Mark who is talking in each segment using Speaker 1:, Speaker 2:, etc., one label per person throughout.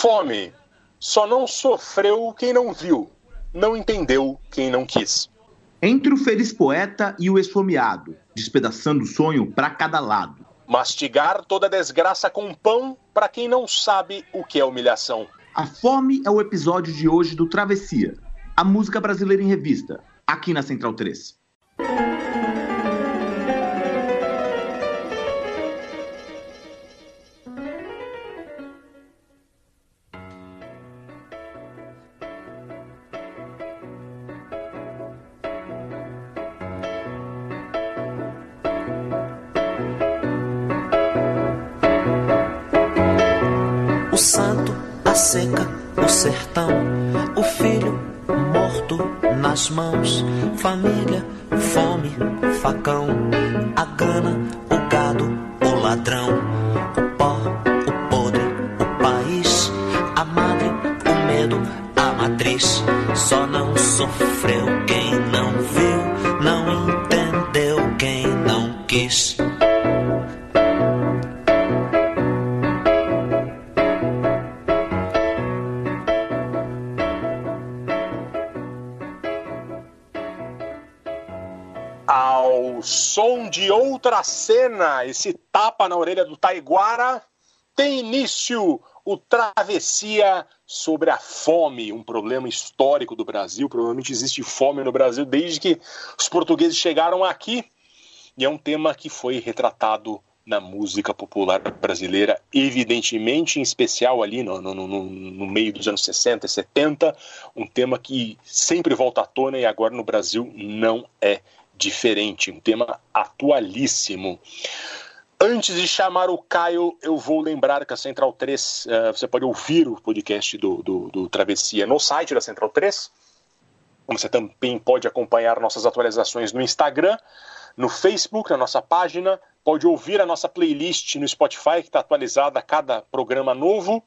Speaker 1: Fome. Só não sofreu quem não viu, não entendeu quem não quis.
Speaker 2: Entre o feliz poeta e o esfomeado, despedaçando o sonho para cada lado.
Speaker 1: Mastigar toda desgraça com pão para quem não sabe o que é humilhação.
Speaker 2: A fome é o episódio de hoje do Travessia, a música brasileira em revista, aqui na Central 3.
Speaker 1: fun. Outra cena, esse tapa na orelha do Taiguara, tem início o Travessia sobre a fome, um problema histórico do Brasil. Provavelmente existe fome no Brasil desde que os portugueses chegaram aqui. E é um tema que foi retratado na música popular brasileira, evidentemente, em especial ali no, no, no, no, meio dos anos 60 e 70, um tema que sempre volta à tona e agora no Brasil não é diferente, um tema atualíssimo. Antes de chamar o Caio, eu vou lembrar que a Central 3, uh, eh, você pode ouvir o podcast do, do, do, Travessia no site da Central 3. Você também pode acompanhar nossas atualizações no Instagram, no Facebook, na nossa página. Pode ouvir a nossa playlist no Spotify, que está atualizada a cada programa novo.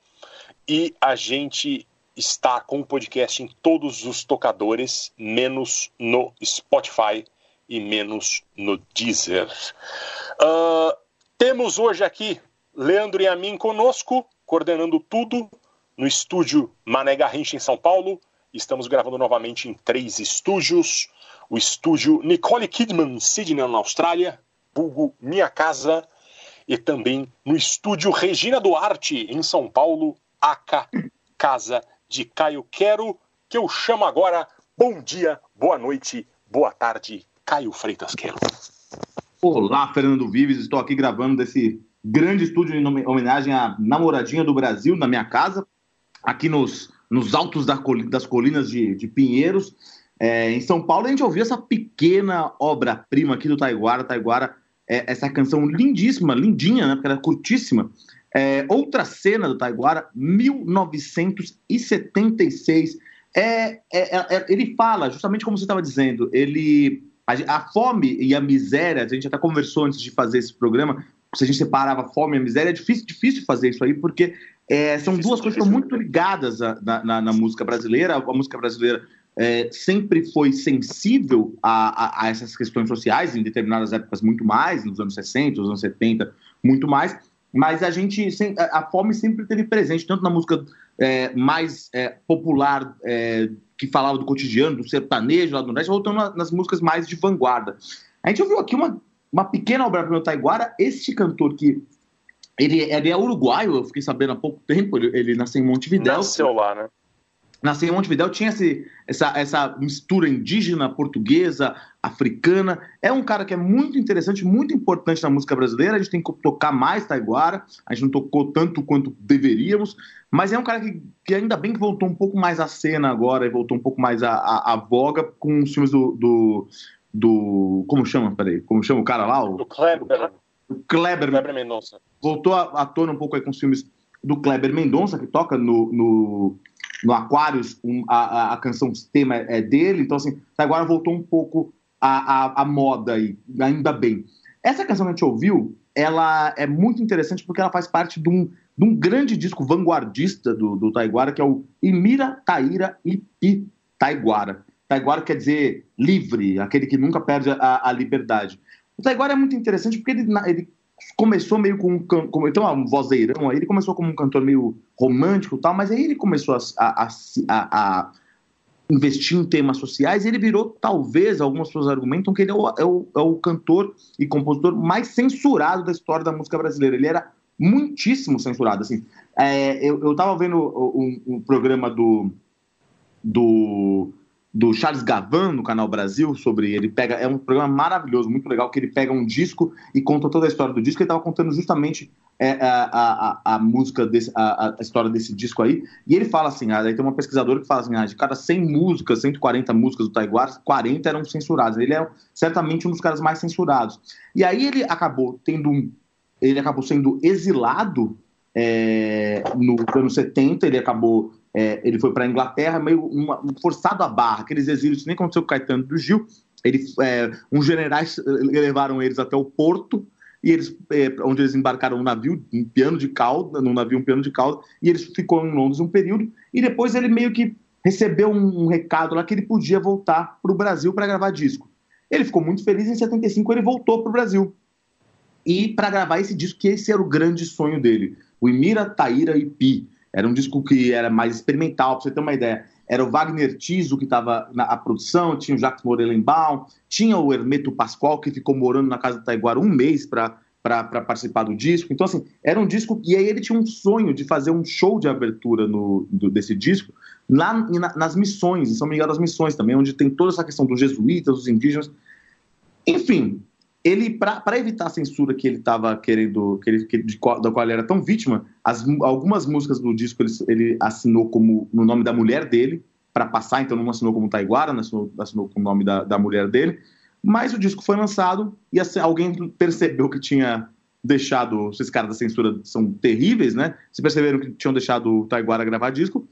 Speaker 1: E a gente está com o podcast em todos os tocadores, menos no Spotify e menos no Deezer. Uh, temos hoje aqui Leandro e a mim conosco, coordenando tudo no estúdio Mané Garrincha em São Paulo. Estamos gravando novamente em três estúdios. O estúdio Nicole Kidman, Sydney, na Austrália. Bugo, Minha Casa. E também no estúdio Regina Duarte, em São Paulo. Aca, Casa de Caio Quero, que eu chamo agora. Bom dia, boa noite, boa tarde, Caio Freitas Quero.
Speaker 2: Olá, Fernando Vives. Estou aqui gravando desse grande estúdio em homenagem à namoradinha do Brasil, na minha casa, aqui nos, nos altos das colinas de, de Pinheiros, é, em São Paulo. A gente ouviu essa pequena obra-prima aqui do Taiguara. Taiguara, é, essa canção lindíssima, lindinha, né? Porque ela é curtíssima. É, outra cena do Taiguara, 1976. É, é, é, ele fala, justamente como você estava dizendo, ele a, a, fome e a miséria, a gente até conversou antes de fazer esse programa, se a gente separava a fome e a miséria, é difícil, difícil fazer isso aí, porque é, são duas coisas que estão muito ligadas a, na, na, música brasileira. A música brasileira é, sempre foi sensível a, a, a, essas questões sociais, em determinadas épocas muito mais, nos anos 60, nos anos 70, muito mais. Mas a gente, a fome sempre teve presente, tanto na música é, mais é, popular é, que falava do cotidiano, do sertanejo lá do Nordeste, voltando nas músicas mais de vanguarda. A gente ouviu aqui uma, uma pequena obra para o Taiguara, este cantor que ele, ele, é uruguaio, eu fiquei sabendo há pouco tempo, ele, ele nasceu em Montevidéu.
Speaker 1: Nasceu lá, né?
Speaker 2: Nasceu em Montevidéu, tinha esse, essa, essa mistura indígena, portuguesa, africana. É um cara que é muito interessante, muito importante na música brasileira. A gente tem que tocar mais Taiguara, a gente não tocou tanto quanto deveríamos, mas é um cara que, que ainda bem que voltou um pouco mais à cena agora e voltou um pouco mais à, à, à voga com os filmes do, do, do, Como chama? Peraí, como chama o cara lá? O,
Speaker 1: o Kleber.
Speaker 2: O Kleber,
Speaker 1: Kleber Mendonça.
Speaker 2: Voltou à, à tona um pouco aí com os filmes do Kleber Mendonça, que toca no, no, no Aquarius, um, a, a, canção tema é dele, então assim, agora voltou um pouco a, a, a moda aí, ainda bem. Essa canção que a gente ouviu, ela é muito interessante porque ela faz parte de um, de um grande disco vanguardista do, do Taiguara, que é o Imira Taíra Ipi Taiguara. Taiguara quer dizer livre, aquele que nunca perde a, a liberdade. O Taiguara é muito interessante porque ele, ele começou meio com um, como, então, um vozeirão, aí ele começou como um cantor meio romântico tal, mas aí ele começou a, a, a, a investir em temas sociais, ele virou, talvez, algumas pessoas argumentam que ele é o, é o, é o cantor e compositor mais censurado da história da música brasileira. Ele era muitíssimo censurado. Assim, é, eu, eu tava vendo um, um programa do, do do Charles Gavan no canal Brasil sobre ele pega é um programa maravilhoso muito legal que ele pega um disco e conta toda a história do disco. Ele estava contando justamente é, a, a, a, música desse a, a, história desse disco aí. E ele fala assim aí tem uma pesquisadora que fala assim ah, de cada 100 músicas 140 músicas do Taiguara 40 eram censuradas. Ele é certamente um dos caras mais censurados. E aí ele acabou tendo um ele acabou sendo exilado é, no ano 70 ele acabou é, ele foi para a Inglaterra meio uma, forçado a barra, aqueles exílios, nem aconteceu com o Caetano do Gil. Ele, é, uns generais eh, levaram eles até o porto, e eles, é, onde eles embarcaram um navio, um piano de cauda, num navio um piano de cauda, e eles ficou em Londres um período, e depois ele meio que recebeu um, um recado lá que ele podia voltar para o Brasil para gravar disco. Ele ficou muito feliz, em 75 ele voltou para o Brasil. E para gravar esse disco, que esse era o grande sonho dele, o Imira, Taíra e Pi. Era um disco que era mais experimental, para você ter uma ideia. Era o Wagner Tiso que estava na produção, tinha o Jacques Morelenbaum, tinha o Hermeto Pascoal, que ficou morando na casa do Taiguara um mês para para participar do disco. Então, assim, era um disco. E aí ele tinha um sonho de fazer um show de abertura no, do, desse disco lá na, nas missões, em São Miguel das Missões também, onde tem toda essa questão dos jesuítas, dos indígenas. Enfim, ele para evitar a censura que ele estava querendo, que ele, que, de, da qual ele era tão vítima, as, algumas músicas do disco ele, ele assinou como no nome da mulher dele para passar, então não assinou como Taiguara, assinou, assinou com o nome da, da mulher dele. Mas o disco foi lançado e assim, alguém percebeu que tinha deixado. Esses caras da censura são terríveis, né? Se perceberam que tinham deixado o Taiguara gravar disco.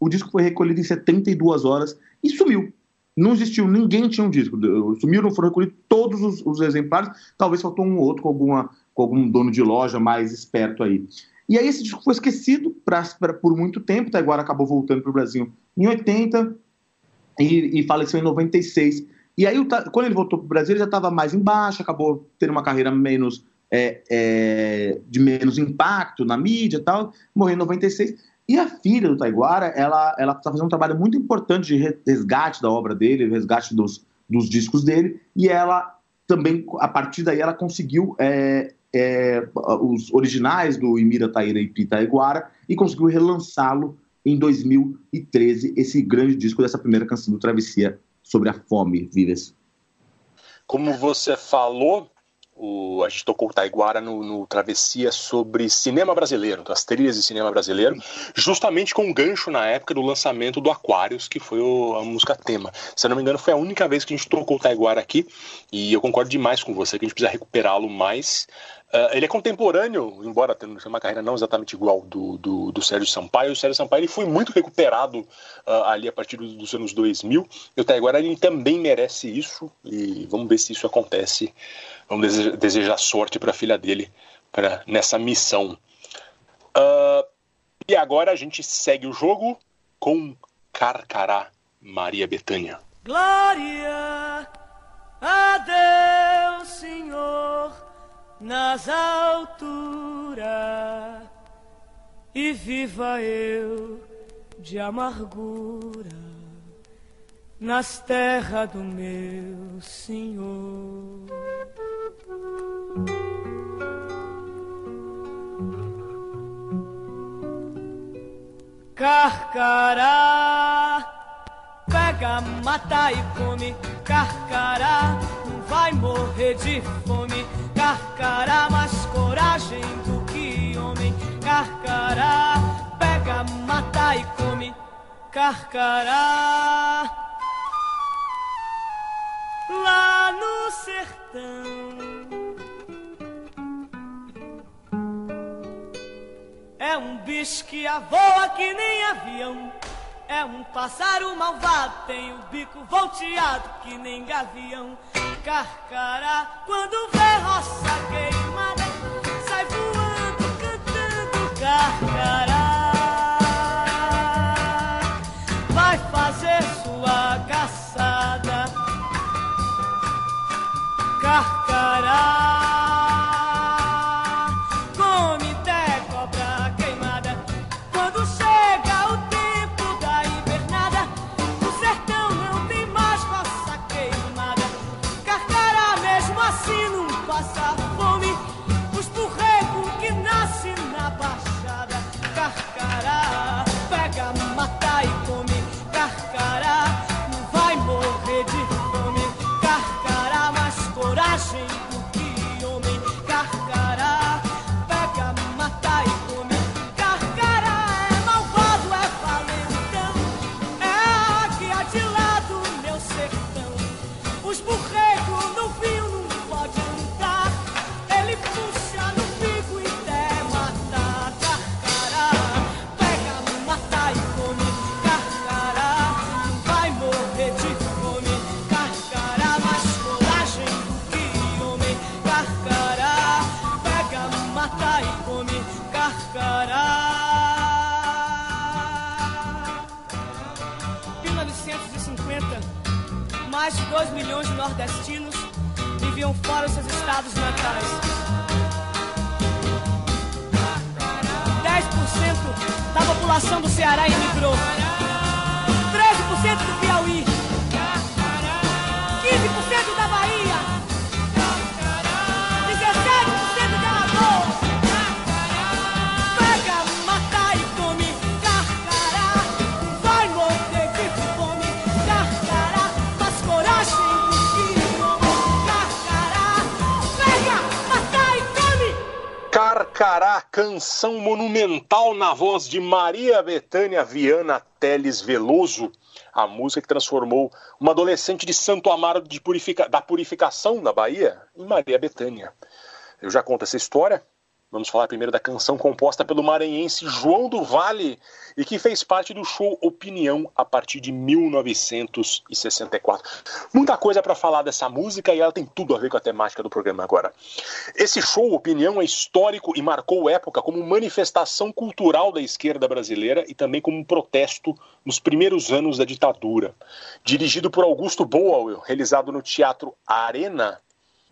Speaker 2: O disco foi recolhido em 72 horas e sumiu não existiu, ninguém tinha um disco. Sumiram, foram recolhidos todos os, os, exemplares. Talvez faltou um outro com, alguma, com algum dono de loja mais esperto aí. E aí esse disco foi esquecido pra, pra por muito tempo. Taiguara acabou voltando para o Brasil em 80 e, e, faleceu em 96. E aí, quando ele voltou para o Brasil, ele já estava mais embaixo, acabou tendo uma carreira menos é, é, de menos impacto na mídia e tal. Morreu em 96. E a filha do Taiguara, ela ela está fazendo um trabalho muito importante de resgate da obra dele, resgate dos, dos discos dele, e ela também, a partir daí, ela conseguiu é, é, os originais do Imira Taíra e Pita Taiguara e conseguiu relançá-lo em 2013, esse grande disco dessa primeira canção do Travessia sobre a fome, Vives.
Speaker 1: Como você falou, o, a gente tocou o Taiguara no, no, Travessia sobre cinema brasileiro, das trilhas de cinema brasileiro, justamente com um gancho na época do lançamento do Aquarius, que foi o, a música tema. Se eu não me engano, foi a única vez que a gente tocou o Taiguara aqui, e eu concordo demais com você que a gente precisa recuperá-lo mais. Uh, ele é contemporâneo, embora tendo uma carreira não exatamente igual do, do, do Sérgio Sampaio. O Sérgio Sampaio ele foi muito recuperado uh, ali a partir dos anos 2000. E o Taiguara ele também merece isso, e vamos ver se isso acontece Vamos desejar sorte para a filha dele pra, nessa missão. Uh, e agora a gente segue o jogo com Carcará Maria Betânia.
Speaker 3: Glória a Deus, Senhor, nas alturas, e viva eu de amargura nas terras do meu Senhor. Carcará, pega, mata e come. Carcará, não vai morrer de fome. Carcará, mais coragem do que homem. Carcará, pega, mata e come. Carcará, lá no sertão. É um bicho que voa que nem avião. É um pássaro malvado, tem o bico volteado que nem gavião. Carcará, quando vê roça queimada, sai voando, cantando carcará. Vai fazer sua caçada, carcará. 2 milhões de nordestinos viviam fora dos seus estados natais. 10% da população do Ceará emigrou. 13% do
Speaker 1: Carcará, canção monumental na voz de Maria Betânia Viana Teles Veloso, a música que transformou uma adolescente de Santo Amaro de purifica... da Purificação, na Bahia, em Maria Betânia. Eu já conto essa história, Vamos falar primeiro da canção composta pelo maranhense João do Vale e que fez parte do show Opinião a partir de 1964. Muita coisa para falar dessa música e ela tem tudo a ver com a temática do programa agora. Esse show Opinião é histórico e marcou época como manifestação cultural da esquerda brasileira e também como um protesto nos primeiros anos da ditadura. Dirigido por Augusto Boal, realizado no Teatro Arena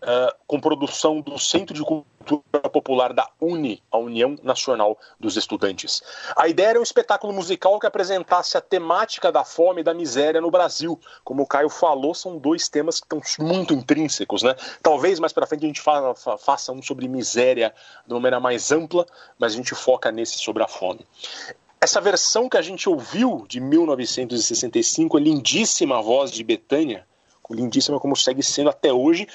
Speaker 1: uh, com produção do Centro de Cultura Popular da UNE, a União Nacional dos Estudantes. A ideia era um espetáculo musical que apresentasse a temática da fome e da miséria no Brasil. Como o Caio falou, são dois temas que estão muito intrínsecos, né? Talvez mais para frente a gente fa faça um sobre miséria de uma maneira mais ampla, mas a gente foca nesse sobre a fome. Essa versão que a gente ouviu de 1965, a lindíssima voz de Betânia, lindíssima como segue sendo até hoje,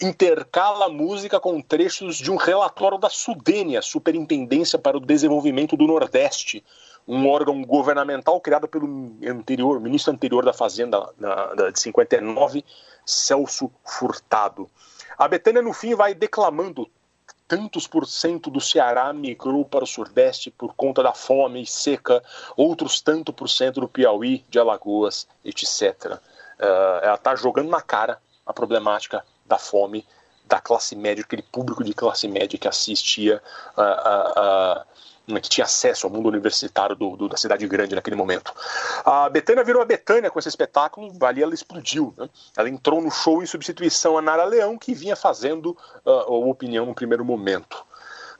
Speaker 1: intercala a música com trechos de um relatório da Sudênia, Superintendência para o Desenvolvimento do Nordeste, um órgão governamental criado pelo anterior, ministro anterior da Fazenda na, de 59, Celso Furtado. A Betânia, no fim, vai declamando tantos por cento do Ceará migrou para o Sudeste por conta da fome e seca, outros tanto por cento do Piauí, de Alagoas, etc. Uh, ela está jogando na cara a problemática da fome da classe média, aquele público de classe média que assistia, uh, uh, que tinha acesso ao mundo universitário do, do, da cidade grande naquele momento. A Betânia virou a Betânia com esse espetáculo, ali ela explodiu. Né? Ela entrou no show em substituição a Nara Leão, que vinha fazendo a opinião no primeiro momento.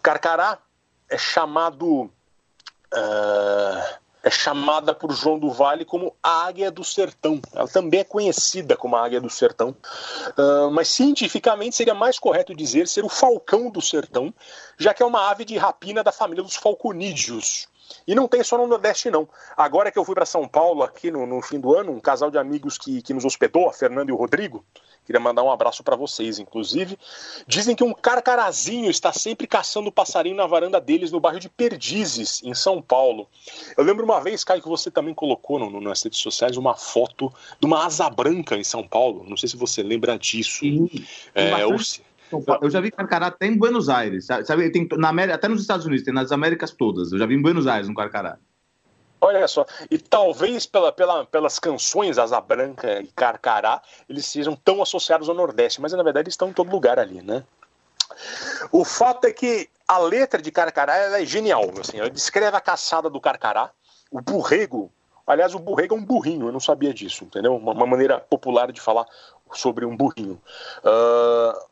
Speaker 1: Carcará é chamado. Uh, é chamada por João do Vale como a Águia do Sertão. Ela também é conhecida como a Águia do Sertão, uh, mas cientificamente seria mais correto dizer ser o Falcão do Sertão, já que é uma ave de rapina da família dos falconídeos. E não tem só no Nordeste, não. Agora que eu fui para São Paulo, aqui no, no, fim do ano, um casal de amigos que, que nos hospedou, a Fernando e o Rodrigo, Queria mandar um abraço para vocês, inclusive. Dizem que um carcarazinho está sempre caçando passarinho na varanda deles no bairro de Perdizes, em São Paulo. Eu lembro uma vez, Caio, que você também colocou no, no, nas redes sociais uma foto de uma asa branca em São Paulo. Não sei se você lembra disso.
Speaker 2: Sim, é, eu já vi carcará até em Buenos Aires. Sabe, tem na América, até nos Estados Unidos, tem nas Américas todas. Eu já vi em Buenos Aires um carcará.
Speaker 1: Olha só, e talvez pela, pela, pelas canções Asa Branca e Carcará, eles sejam tão associados ao Nordeste, mas na verdade eles estão em todo lugar ali, né? O fato é que a letra de Carcará é genial, assim, ela descreve a caçada do Carcará, o burrego, aliás, o burrego é um burrinho, eu não sabia disso, entendeu? Uma, uma maneira popular de falar sobre um burrinho. Uh,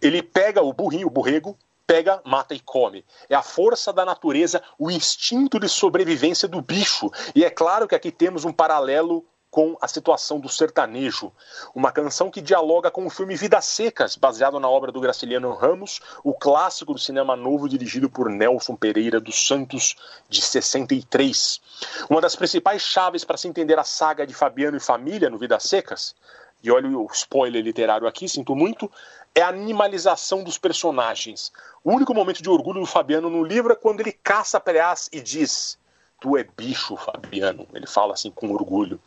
Speaker 1: ele pega o burrinho, o burrego, pega, mata e come. É a força da natureza, o instinto de sobrevivência do bicho. E é claro que aqui temos um paralelo com a situação do sertanejo. Uma canção que dialoga com o filme Vidas Secas, baseado na obra do Graciliano Ramos, o clássico do cinema novo dirigido por Nelson Pereira dos Santos, de 63. Uma das principais chaves para se entender a saga de Fabiano e família no Vidas Secas, e olha o spoiler literário aqui, sinto muito, é a animalização dos personagens. O único momento de orgulho do Fabiano no livro é quando ele caça Preás e diz Tu é bicho, Fabiano. Ele fala assim com orgulho.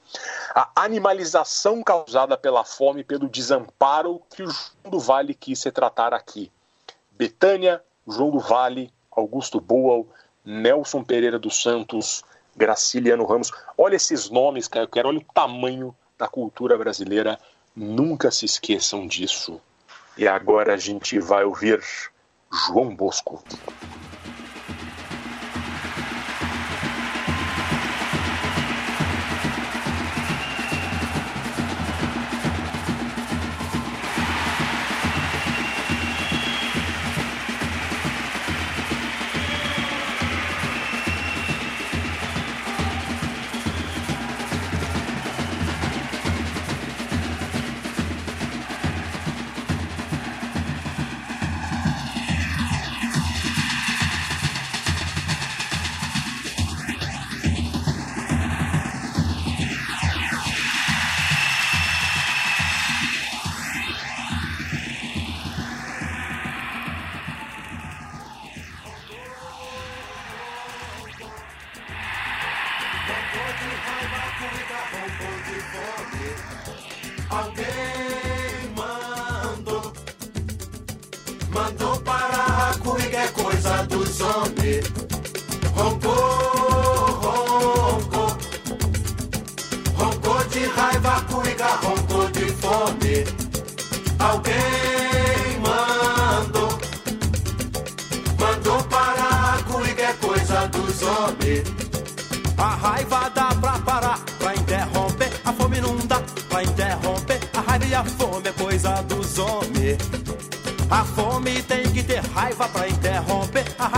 Speaker 1: A animalização causada pela fome e pelo desamparo que o João do Vale quis se tratar aqui. Betânia, João do Vale, Augusto Boal, Nelson Pereira dos Santos, Graciliano Ramos. Olha esses nomes, cara. Eu quero olha o tamanho da cultura brasileira. Nunca se esqueçam disso. E agora a gente vai ouvir João Bosco.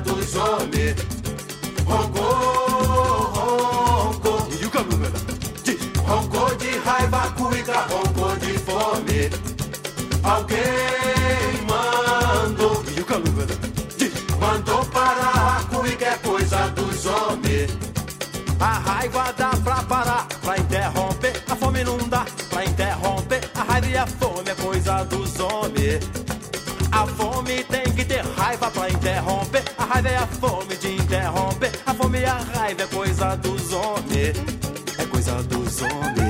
Speaker 4: dos homens. Roncou, roncou, roncou de raiva, cuíca, roncou de fome. Alguém mandou. Mandou parar que é coisa dos homens. A raiva dá pra parar, pra interromper. A fome não dá pra interromper. A raiva e a fome é coisa dos homens. A fome tem que ter raiva pra interromper. Raiva é a fome de interromper. A fome e a raiva é coisa dos homens. É coisa dos homens.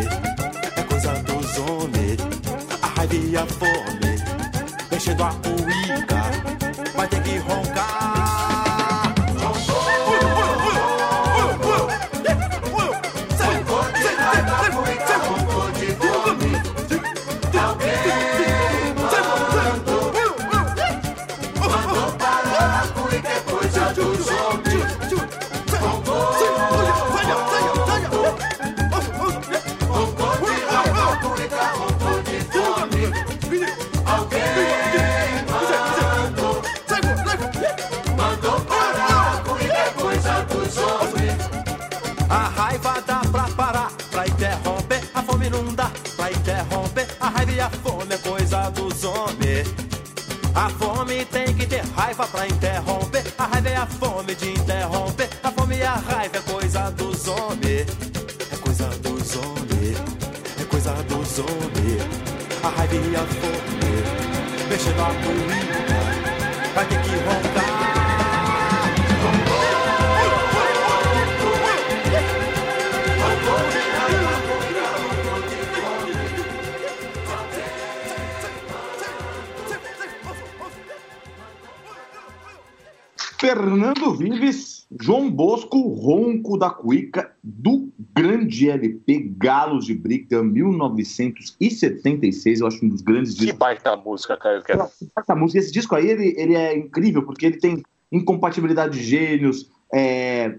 Speaker 4: Raiva pra interromper. A raiva é a fome de interromper. A fome e a raiva é coisa dos homens. É coisa dos homens. É coisa dos homens. A raiva e a fome. Mexendo a comida. Vai ter que roncar.
Speaker 2: Fernando Vives, João Bosco, Ronco da Cuica, do grande LP Galos de Briga, 1976. Eu acho um dos grandes
Speaker 1: discos. Que baita música, cara. Que
Speaker 2: baita música. Esse disco aí, ele, ele é incrível, porque ele tem incompatibilidade de gênios, é,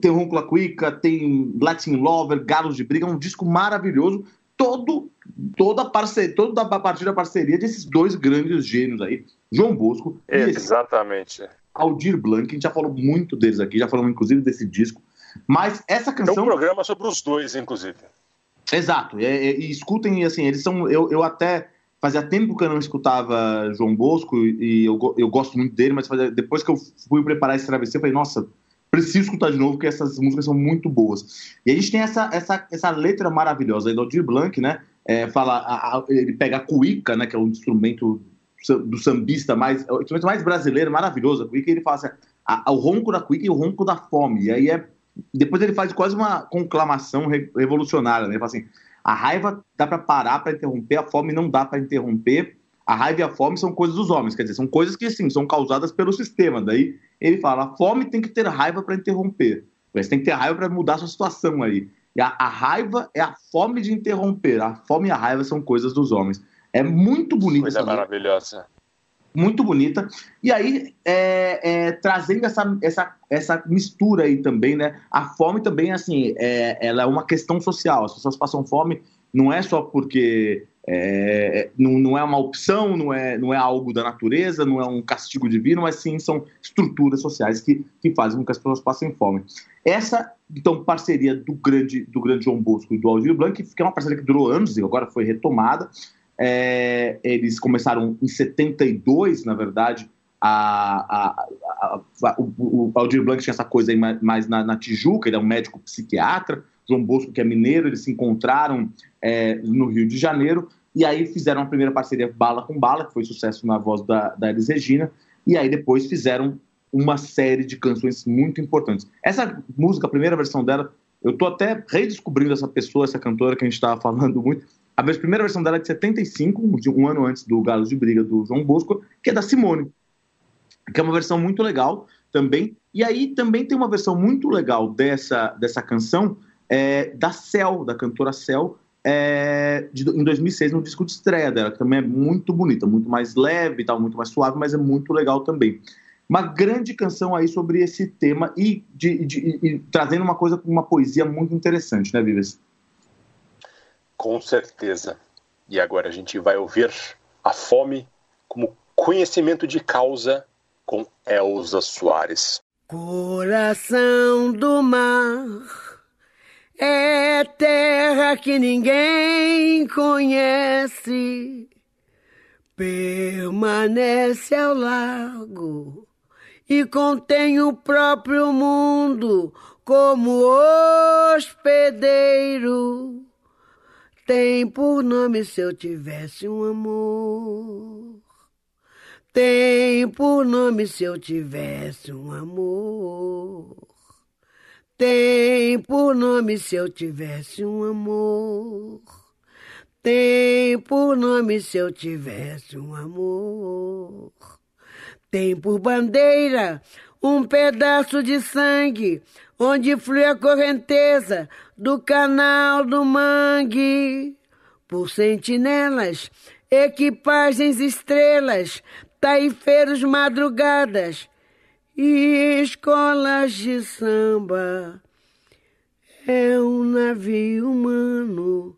Speaker 2: tem Ronco Cuica, tem Latin Lover, Galos de Briga. É um disco maravilhoso. Todo, toda, parceria, toda a partir da parceria desses dois grandes gênios aí, João Bosco.
Speaker 1: Exatamente.
Speaker 2: Aldir Blanc, a gente já falou muito deles aqui, já falamos inclusive desse disco. Mas essa canção. Tem
Speaker 1: um programa sobre os dois, inclusive.
Speaker 2: Exato. E, e, e escutem, assim, eles são. Eu, eu até. Fazia tempo que eu não escutava João Bosco e eu, eu gosto muito dele, mas fazia, depois que eu fui preparar esse travesseiro, eu falei, nossa, preciso escutar de novo, porque essas músicas são muito boas. E a gente tem essa, essa, essa letra maravilhosa aí do Aldir Blanc, né? É, fala, a, a, ele pega a cuíca, né? Que é um instrumento do sambista mais, o instrumento mais brasileiro, maravilhoso, a cuíca, ele fala assim, a, o ronco da cuíca e o ronco da fome. E aí é depois ele faz quase uma conclamação revolucionária, né? Ele fala assim: a raiva dá para parar para interromper, a fome não dá para interromper. A raiva e a fome são coisas dos homens, quer dizer, são coisas que sim, são causadas pelo sistema. Daí ele fala: a fome tem que ter raiva para interromper. Você tem que ter raiva para mudar a sua situação aí. E a, a, raiva é a fome de interromper. A fome e a raiva são coisas dos homens. É muito bonito.
Speaker 1: Coisa maravilhosa
Speaker 2: muito bonita. E aí, é, é, trazendo essa, essa, essa mistura aí também, né? A fome também, assim, é, ela é uma questão social. As pessoas passam fome não é só porque é, não, não é uma opção, não é, não é algo da natureza, não é um castigo divino, mas sim são estruturas sociais que, que fazem com que as pessoas passem fome. Essa, então, parceria do grande, do grande João Bosco e do Aldir Blanc, que é uma parceria que durou anos e agora foi retomada, é, eles começaram em 72, na verdade, a, a, a, o, o Aldir Blanc tinha essa coisa aí mais na, na, Tijuca, ele é um médico psiquiatra, João Bosco, que é mineiro, eles se encontraram é, no Rio de Janeiro, e aí fizeram a primeira parceria Bala com Bala, que foi sucesso na voz da, da Elis Regina, e aí depois fizeram uma série de canções muito importantes. Essa música, a primeira versão dela, eu tô até redescobrindo essa pessoa, essa cantora que a gente estava falando muito, a primeira versão dela é de 75, um ano antes do Galos de Briga do João Bosco, que é da Simone, que é uma versão muito legal também. E aí também tem uma versão muito legal dessa, dessa canção é, da Cel, da cantora Cel, é, de, em 2006, no disco de estreia dela, que também é muito bonita, muito mais leve, tal, muito mais suave, mas é muito legal também. Uma grande canção aí sobre esse tema e, de, de, e trazendo uma coisa uma poesia muito interessante, né, Vives?
Speaker 1: Com certeza. E agora a gente vai ouvir a fome como conhecimento de causa com Elza Soares.
Speaker 5: Coração do mar é terra que ninguém conhece, permanece ao largo e contém o próprio mundo como hospedeiro tem por nome se eu tivesse um amor. Tem por nome se eu tivesse um amor. Tem por nome se eu tivesse um amor. Tem por nome se eu tivesse um amor. Tem por bandeira um pedaço de sangue onde flui a correnteza do canal do mangue. Por sentinelas, equipagens estrelas, taifeiros madrugadas e escolas de samba. É um navio humano,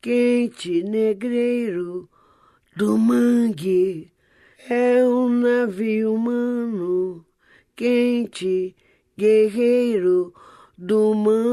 Speaker 5: quente negreiro do mangue. É um navio humano, quente guerreiro do mangue.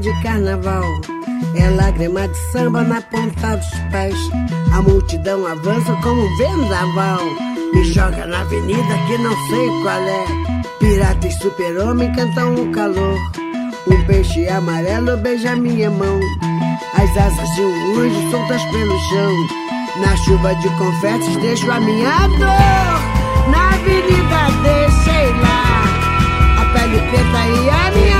Speaker 5: de carnaval. É lágrima de samba na ponta dos pés. A multidão avança como um vendaval. Me joga na avenida que não sei qual é. Pirata e super-homem cantam o calor. Um peixe amarelo beija minha mão. As asas de um anjo soltas pelo chão. Na chuva de confetes deixo a minha dor. Na avenida deixei lá a pele preta e a minha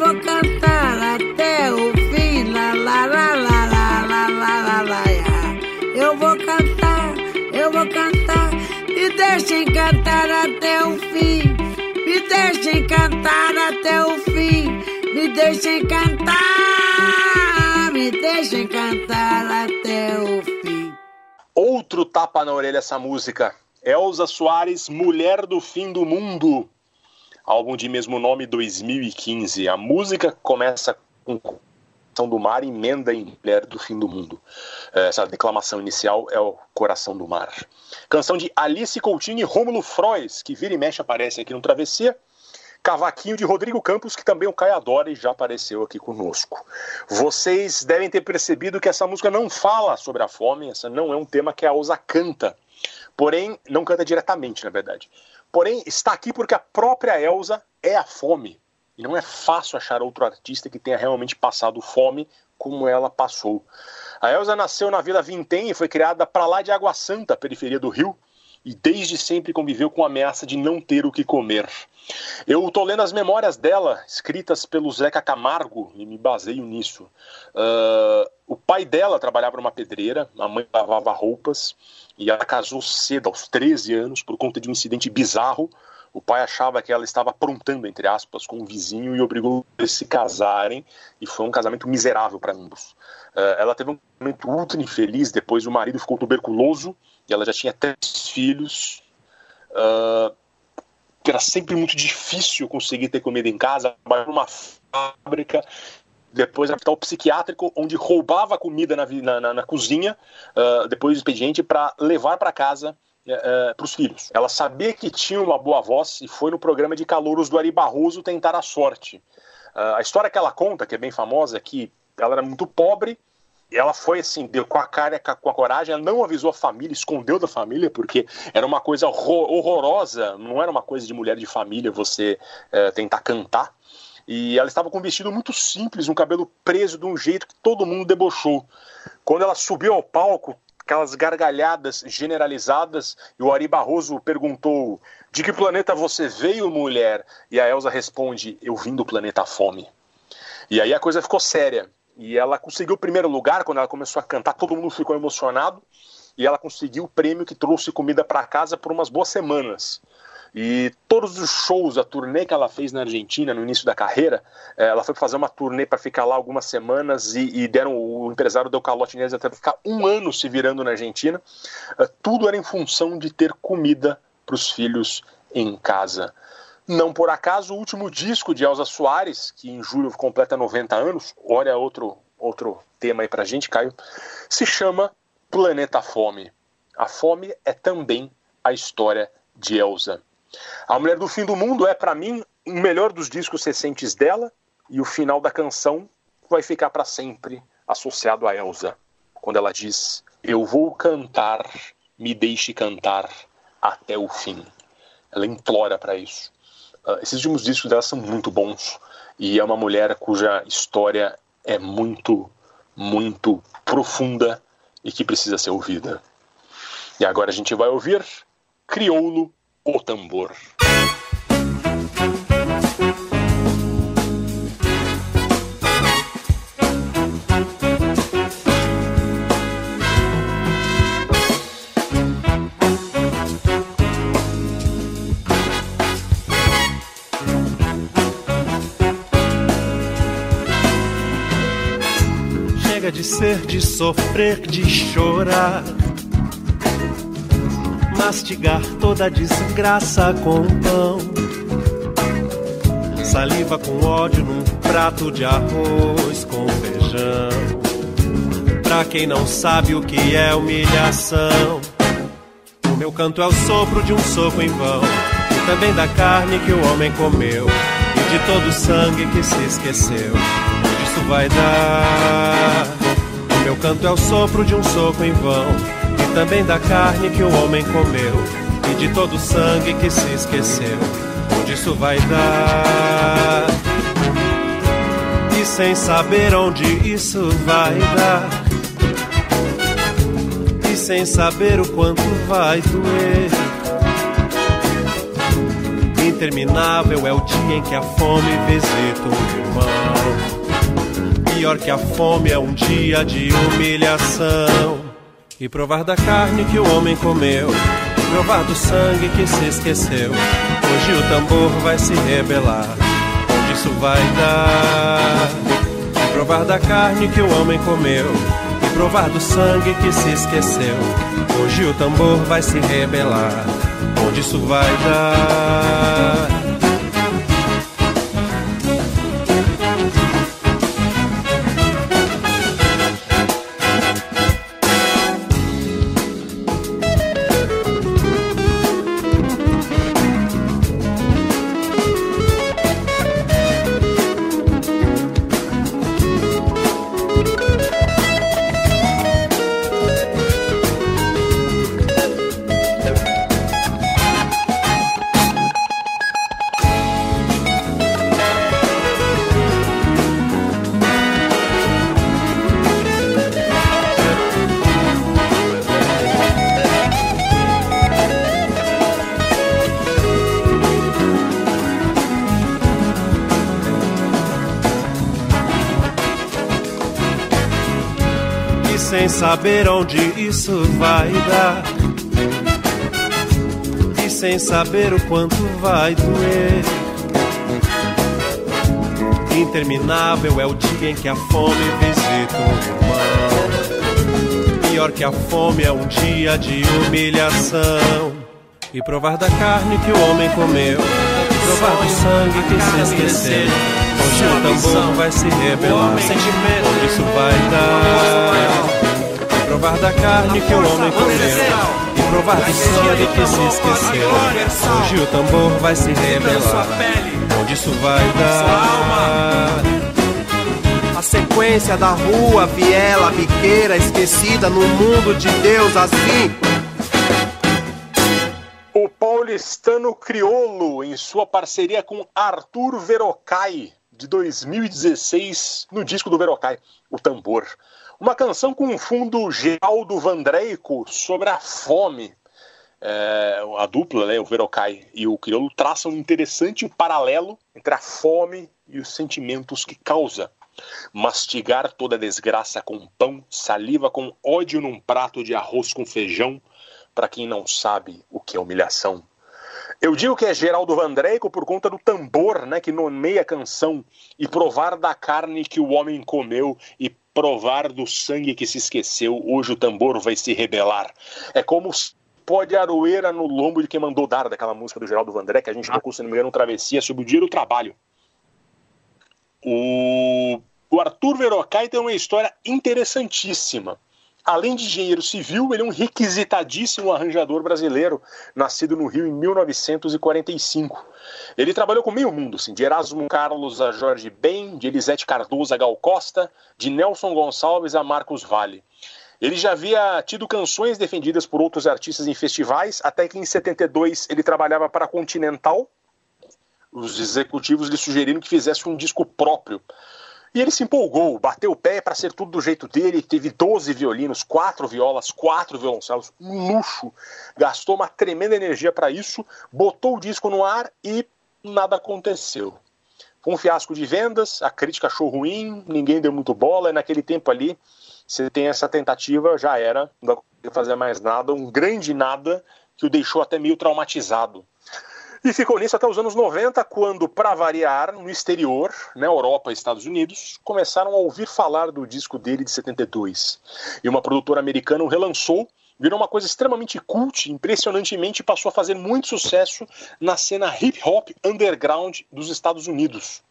Speaker 5: Vou cantar até o fim. Lá, lá, lá, lá, lá, lá, lá, lá, lá. Eu vou cantar, eu vou cantar. Me deixem cantar até o fim. Me deixem cantar até o fim. Me deixem cantar. Me deixem cantar até o fim.
Speaker 1: Outro tapa na orelha essa música. Elza Soares, Mulher do Fim do Mundo. Álbum de mesmo nome 2015. A música começa com Coração do Mar emenda em Mulher do Fim do Mundo. Essa declamação inicial é o Coração do Mar. Canção de Alice Coutinho e Rômulo Frois, que vira e mexe aparece aqui no Travessia. Cavaquinho de Rodrigo Campos, que também o Caio adora e já apareceu aqui conosco. Vocês devem ter percebido que essa música não fala sobre a fome, essa não é um tema que a Elza canta. Porém, não canta diretamente, na verdade. Porém, está aqui porque a própria Elza é a fome. E não é fácil achar outro artista que tenha realmente passado fome como ela passou. A Elza nasceu na Vila Vintém e foi criada para lá de Água Santa, periferia do Rio, e desde sempre conviveu com a ameaça de não ter o que comer. Eu estou lendo as memórias dela, escritas pelo Zeca Camargo, e me baseio nisso. Uh, o pai dela trabalhava numa pedreira, a mãe lavava roupas, e ela casou cedo, aos 13 anos, por conta de um incidente bizarro, O pai achava que ela estava aprontando, entre aspas, com um vizinho e obrigou eles se casarem, e foi um casamento miserável para ambos. Uh, ela teve um casamento ultra infeliz, depois o marido ficou tuberculoso, e ela já tinha três filhos. Uh, era sempre muito difícil conseguir ter comida em casa, trabalhava numa fábrica, depois hospital psiquiátrico, onde roubava comida na, na, na cozinha, uh, depois do expediente, para levar para casa uh, uh para os filhos. Ela sabia que tinha uma boa voz e foi no programa de calouros do Ari Barroso tentar a sorte. Uh, a história que ela conta, que é bem famosa, é que ela era muito pobre, ela foi assim, deu com a cara, com a coragem, ela não avisou a família, escondeu da família, porque era uma coisa horrorosa, não era uma coisa de mulher de família você uh, tentar cantar. E ela estava com um vestido muito simples, um cabelo preso de um jeito que todo mundo debochou. Quando ela subiu ao palco, aquelas gargalhadas generalizadas, e o Ari Barroso perguntou: De que planeta você veio, mulher? E a Elsa responde: Eu vim do planeta Fome. E aí a coisa ficou séria. E ela conseguiu o primeiro lugar quando ela começou a cantar, todo mundo ficou emocionado. E ela conseguiu o prêmio que trouxe comida para casa por umas boas semanas. E todos os shows, a turnê que ela fez na Argentina no início da carreira, eh, ela foi fazer uma turnê para ficar lá algumas semanas e, e, deram o empresário deu calote neles até ficar um ano se virando na Argentina. Eh, tudo era em função de ter comida para os filhos em casa. Não por acaso, o último disco de Elza Soares, que em julho completa 90 anos, olha outro, outro tema aí pra gente, Caio, se chama Planeta Fome. A fome é também a história de Elza. A Mulher do Fim do Mundo é, para mim, o melhor dos discos recentes dela, e o final da canção vai ficar para sempre associado a Elsa, quando ela diz: Eu vou cantar, me deixe cantar até o fim. Ela implora para isso. Uh, esses últimos discos dela são muito bons, e é uma mulher cuja história é muito, muito profunda e que precisa ser ouvida. E agora a gente vai ouvir Crioulo o tambor.
Speaker 6: Chega de ser, de sofrer, de chorar mastigar toda desgraça com pão. Saliva com ódio num prato de arroz com feijão. Pra quem não sabe o que é humilhação, o meu canto é o sopro de um soco em vão. E também da carne que o homem comeu. E de todo o sangue que se esqueceu. Isso vai dar? O meu canto é o sopro de um soco em vão também da carne que o homem comeu e de todo o sangue que se esqueceu. Onde isso vai dar? E sem saber onde isso vai dar. E sem saber o quanto vai doer. Interminável é o dia em que a fome visita o irmão. Pior que a fome é um dia de humilhação. E provar da carne que o homem comeu, e provar do sangue que se esqueceu. Hoje o tambor vai se rebelar, onde isso vai dar? E provar da carne que o homem comeu, e provar do sangue que se esqueceu. Hoje o tambor vai se rebelar, onde isso vai dar? Saber onde isso vai dar. E sem saber o quanto vai doer. Interminável é o dia em que a fome visita o irmão. Pior que a fome é um dia de humilhação. E provar da carne que o homem comeu, provar do sangue que se esqueceu. Hoje o tambor vai se rebelar, onde isso vai dar. E provar da carne que o homem comeu provar do sangue que se esqueceu. Hoje o tambor vai se revelar. Onde isso vai dar?
Speaker 7: A sequência da rua, viela, biqueira, esquecida no mundo de Deus assim.
Speaker 1: O paulistano Criolo, em sua parceria com Arthur Verocai, de 2016, no disco do Verocai, O Tambor. Uma canção com um fundo Geraldo Vandreico sobre a fome. É, a dupla, né, o Verocai e o Criolo, traçam um interessante paralelo entre a fome e os sentimentos que causa. Mastigar toda a desgraça com pão, saliva com ódio num prato de arroz com feijão, para quem não sabe o que é humilhação. Eu digo que é Geraldo Vandreico por conta do tambor, né, que nomeia a canção, e provar da carne que o homem comeu e provar do sangue que se esqueceu, hoje o tambor vai se rebelar. É como pode aroeira no lombo de quem mandou dar daquela música do Geraldo Vandré, que a gente tocou, se não me engano, Travessia, sobre o dia do trabalho. O, o Arthur Verocai tem uma história interessantíssima. Além de engenheiro civil, ele é um requisitadíssimo arranjador brasileiro, nascido no Rio em 1945. Ele trabalhou com meio mundo, assim, de Erasmo Carlos a Jorge Ben, de Elisete Cardoso a Gal Costa, de Nelson Gonçalves a Marcos Vale. Ele já havia tido canções defendidas por outros artistas em festivais, até que em 72 ele trabalhava para a Continental. Os executivos lhe sugeriram que fizesse um disco próprio. E ele se empolgou, bateu o pé para ser tudo do jeito dele. Teve 12 violinos, 4 violas, 4 violoncelos, um luxo. Gastou uma tremenda energia para isso, botou o disco no ar e nada aconteceu. Foi um fiasco de vendas, a crítica achou ruim, ninguém deu muito bola. E naquele tempo ali, você tem essa tentativa, já era, não dá fazer mais nada, um grande nada que o deixou até meio traumatizado. E ficou nisso até os anos 90, quando, para variar, no exterior, na Europa e Estados Unidos, começaram a ouvir falar do disco dele de 72. E uma produtora americana o relançou, virou uma coisa extremamente cult, impressionantemente passou a fazer muito sucesso na cena hip hop underground dos Estados Unidos.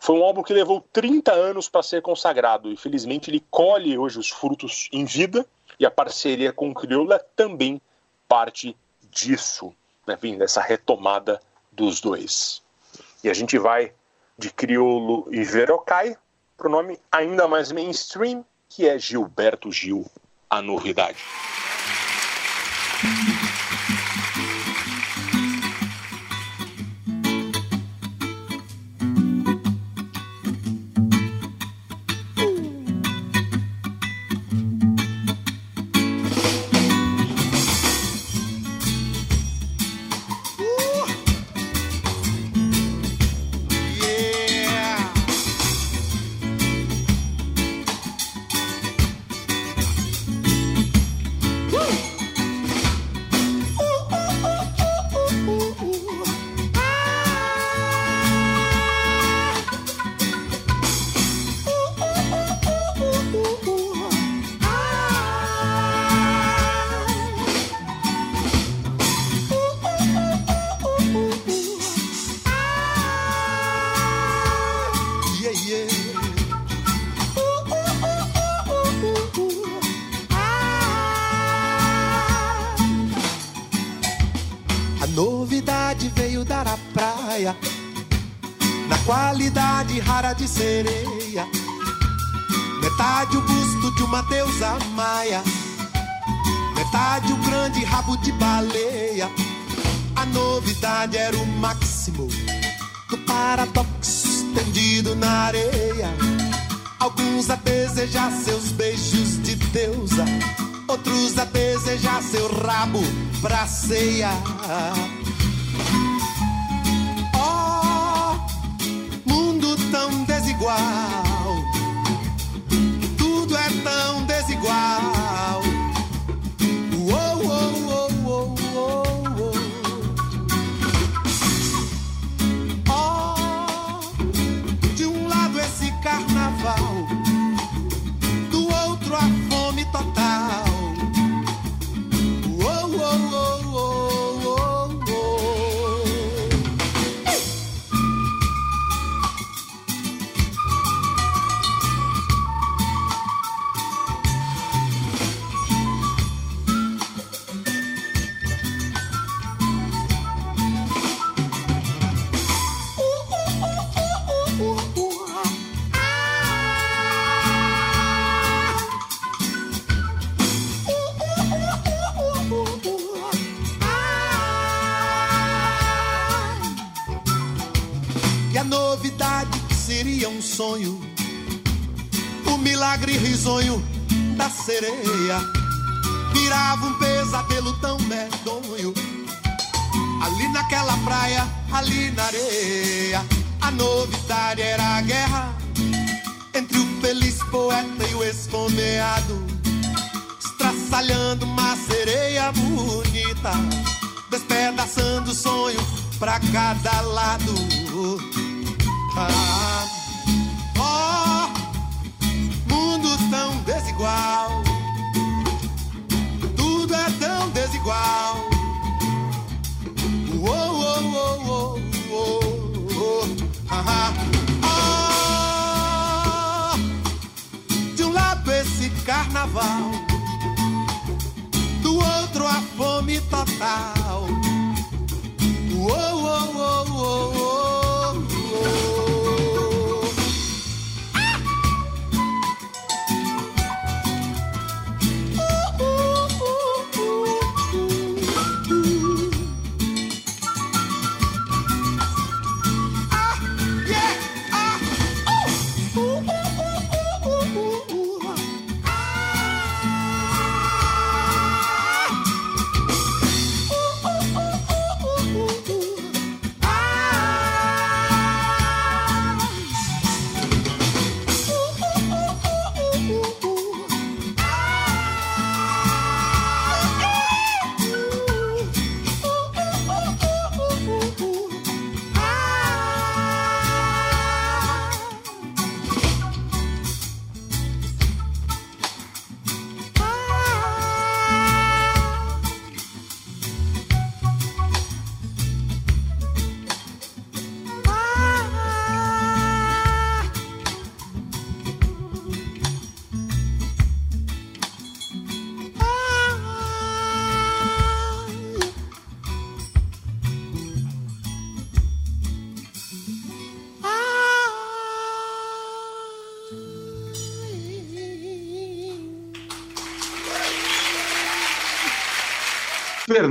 Speaker 1: Foi um álbum que levou 30 anos para ser consagrado e felizmente ele colhe hoje os frutos em vida e a parceria com o Crioula é também parte disso enfim, dessa retomada dos dois. E a gente vai de Criolo e Verocai para o nome ainda mais mainstream, que é Gilberto Gil, a novidade.
Speaker 4: De sereia, metade o busto de uma deusa maia, metade o grande rabo de baleia. A novidade era o máximo do paradoxo estendido na areia. Alguns a desejar seus beijos de deusa, outros a desejar seu rabo pra ceia. Desigual. Tudo é tão desigual. Carnaval, do outro a fome total.